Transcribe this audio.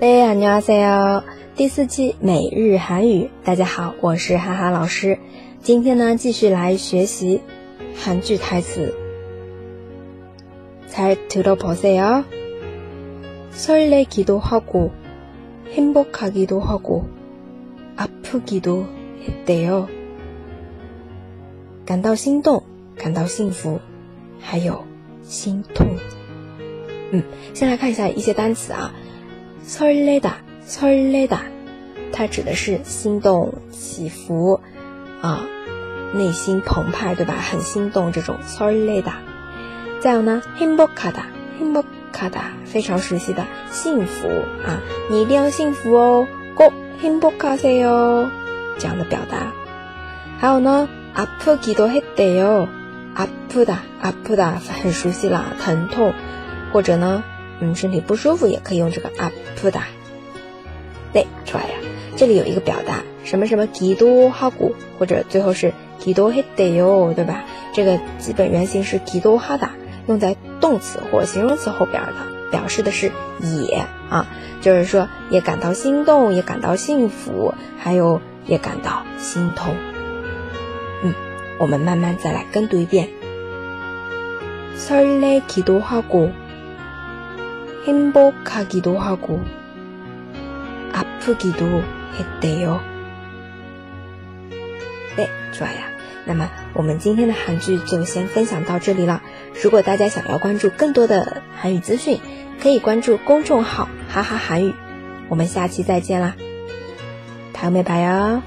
네 안녕하세요。第四期每日韩语，大家好，我是哈哈老师。今天呢，继续来学习韩剧台词。잘들어보세요설레기도하고행복하기도하고아프기도했대요感到心动，感到幸福，还有心痛。嗯，先来看一下一些单词啊。 설레 다， 설레 다， 它指的是心动、起伏啊，内心澎湃，对吧？很心动这种설레 다。 再有呢，행복하 다， 행복하 다， 非常熟悉的幸福啊，你一定要幸福哦，꼭행복하세 요， 这样的表达。还有呢，아프기도했대 요， 아프 다， 아프 다， 很熟悉了，疼痛，或者呢。 嗯，身体不舒服也可以用这个阿普达。对，出来呀。这里有一个表达，什么什么기도哈古，或者最后是기도했대 요， 对吧？这个基本原型是기도哈达，用在动词或形容词后边的，表示的是也啊，就是说也感到心动，也感到幸福，还有也感到心痛。嗯，我们慢慢再来跟读一遍。설레기도하 고。 행복하기도 하고 아프기도 했대요. 对，좋아요。那么我们今天的韩剧就先分享到这里了。如果大家想要关注更多的韩语资讯，可以关注公众号“哈哈韩语”。我们下期再见啦，다음에봐요。